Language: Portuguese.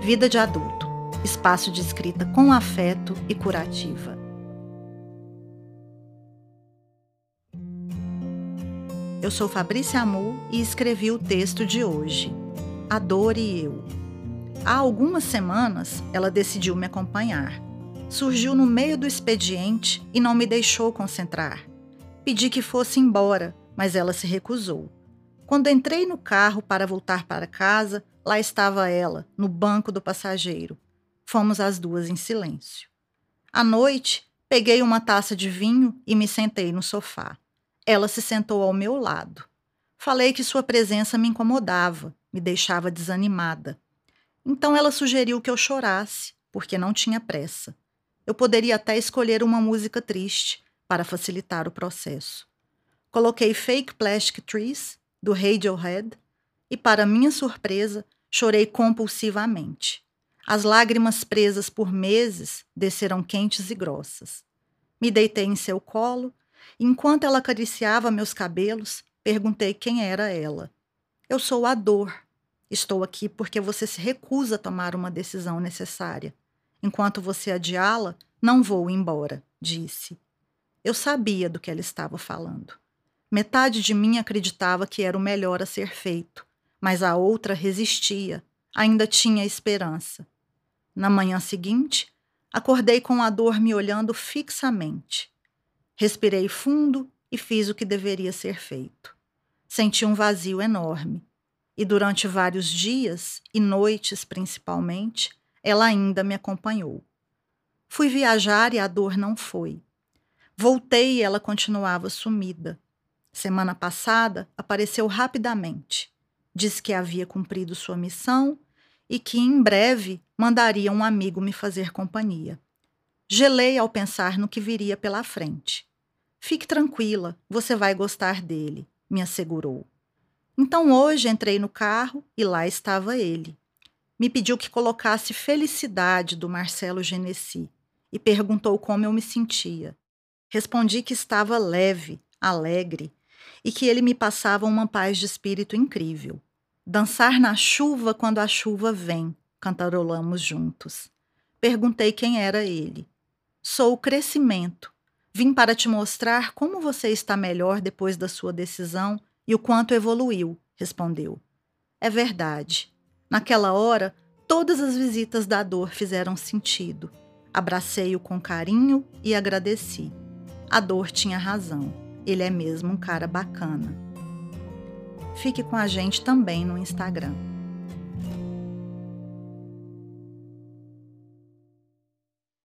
Vida de Adulto espaço de escrita com afeto e curativa. Eu sou Fabrícia Amu e escrevi o texto de hoje, A Dor e Eu. Há algumas semanas ela decidiu me acompanhar. Surgiu no meio do expediente e não me deixou concentrar. Pedi que fosse embora, mas ela se recusou. Quando entrei no carro para voltar para casa, lá estava ela, no banco do passageiro. Fomos as duas em silêncio. À noite, peguei uma taça de vinho e me sentei no sofá. Ela se sentou ao meu lado. Falei que sua presença me incomodava, me deixava desanimada. Então ela sugeriu que eu chorasse, porque não tinha pressa. Eu poderia até escolher uma música triste para facilitar o processo. Coloquei Fake Plastic Trees, do Radiohead, e, para minha surpresa, chorei compulsivamente. As lágrimas presas por meses desceram quentes e grossas. Me deitei em seu colo e, enquanto ela acariciava meus cabelos, perguntei quem era ela. Eu sou a dor. Estou aqui porque você se recusa a tomar uma decisão necessária. Enquanto você adiá-la, não vou embora, disse. Eu sabia do que ela estava falando. Metade de mim acreditava que era o melhor a ser feito, mas a outra resistia, ainda tinha esperança. Na manhã seguinte, acordei com a dor me olhando fixamente. Respirei fundo e fiz o que deveria ser feito. Senti um vazio enorme. E durante vários dias, e noites principalmente, ela ainda me acompanhou. Fui viajar e a dor não foi. Voltei e ela continuava sumida. Semana passada apareceu rapidamente. Disse que havia cumprido sua missão e que em breve mandaria um amigo me fazer companhia. Gelei ao pensar no que viria pela frente. Fique tranquila, você vai gostar dele, me assegurou. Então hoje entrei no carro e lá estava ele. Me pediu que colocasse Felicidade do Marcelo Genesi e perguntou como eu me sentia. Respondi que estava leve, alegre e que ele me passava uma paz de espírito incrível. Dançar na chuva quando a chuva vem, cantarolamos juntos. Perguntei quem era ele. Sou o crescimento. Vim para te mostrar como você está melhor depois da sua decisão e o quanto evoluiu, respondeu. É verdade. Naquela hora, todas as visitas da dor fizeram sentido. Abracei-o com carinho e agradeci. A dor tinha razão. Ele é mesmo um cara bacana. Fique com a gente também no Instagram.